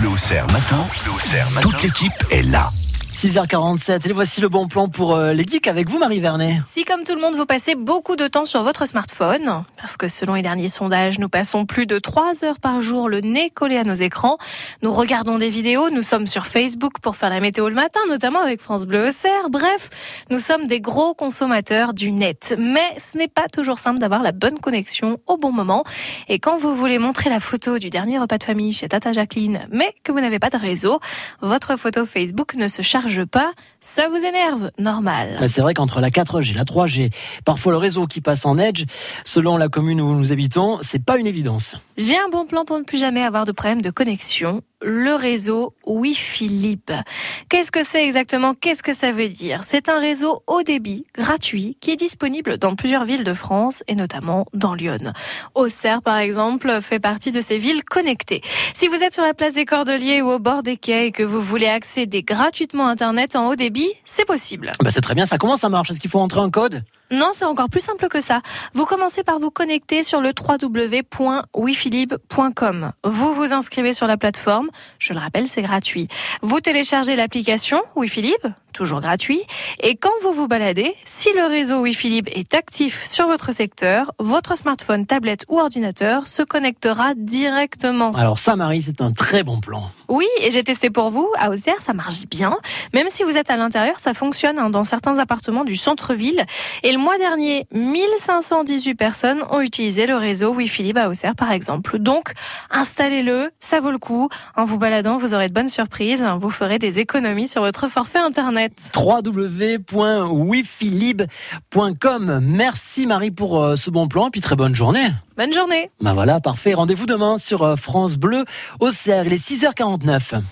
Bleu matin, toute l'équipe est là. 6h47, et voici le bon plan pour euh, les geeks avec vous, Marie Vernet. Si, comme tout le monde, vous passez beaucoup de temps sur votre smartphone, parce que selon les derniers sondages, nous passons plus de 3 heures par jour le nez collé à nos écrans, nous regardons des vidéos, nous sommes sur Facebook pour faire la météo le matin, notamment avec France Bleu Auxerre. Bref, nous sommes des gros consommateurs du net. Mais ce n'est pas toujours simple d'avoir la bonne connexion au bon moment. Et quand vous voulez montrer la photo du dernier repas de famille chez Tata Jacqueline, mais que vous n'avez pas de réseau, votre photo Facebook ne se charge pas, ça vous énerve, normal. Bah, c'est vrai qu'entre la 4G, la 3G, parfois le réseau qui passe en edge, selon la commune où nous habitons, c'est pas une évidence. J'ai un bon plan pour ne plus jamais avoir de problème de connexion le réseau Wi-Fi Libre. Qu'est-ce que c'est exactement? Qu'est-ce que ça veut dire? C'est un réseau haut débit gratuit qui est disponible dans plusieurs villes de France et notamment dans Lyon. Auxerre, par exemple, fait partie de ces villes connectées. Si vous êtes sur la place des Cordeliers ou au bord des quais et que vous voulez accéder gratuitement à Internet en haut débit, c'est possible. Bah c'est très bien, ça commence à marcher. Est-ce qu'il faut entrer un code? Non, c'est encore plus simple que ça. Vous commencez par vous connecter sur le www.wifilib.com. Vous vous inscrivez sur la plateforme. Je le rappelle, c'est gratuit. Vous téléchargez l'application Wifilib, toujours gratuit. Et quand vous vous baladez, si le réseau Wi-Fi Libre est actif sur votre secteur, votre smartphone, tablette ou ordinateur se connectera directement. Alors ça, Marie, c'est un très bon plan. Oui, et j'ai testé pour vous. À Auxerre, ça marche bien. Même si vous êtes à l'intérieur, ça fonctionne hein, dans certains appartements du centre-ville. Et le mois dernier, 1518 personnes ont utilisé le réseau Wi-Fi Libre à Auxerre, par exemple. Donc, installez-le, ça vaut le coup. En vous baladant, vous aurez de bonnes surprises. Vous ferez des économies sur votre forfait Internet www.wifilib.com. Merci Marie pour euh, ce bon plan et puis très bonne journée. Bonne journée. Ben voilà, parfait. Rendez-vous demain sur euh, France Bleu au Cercle. Il est 6h49.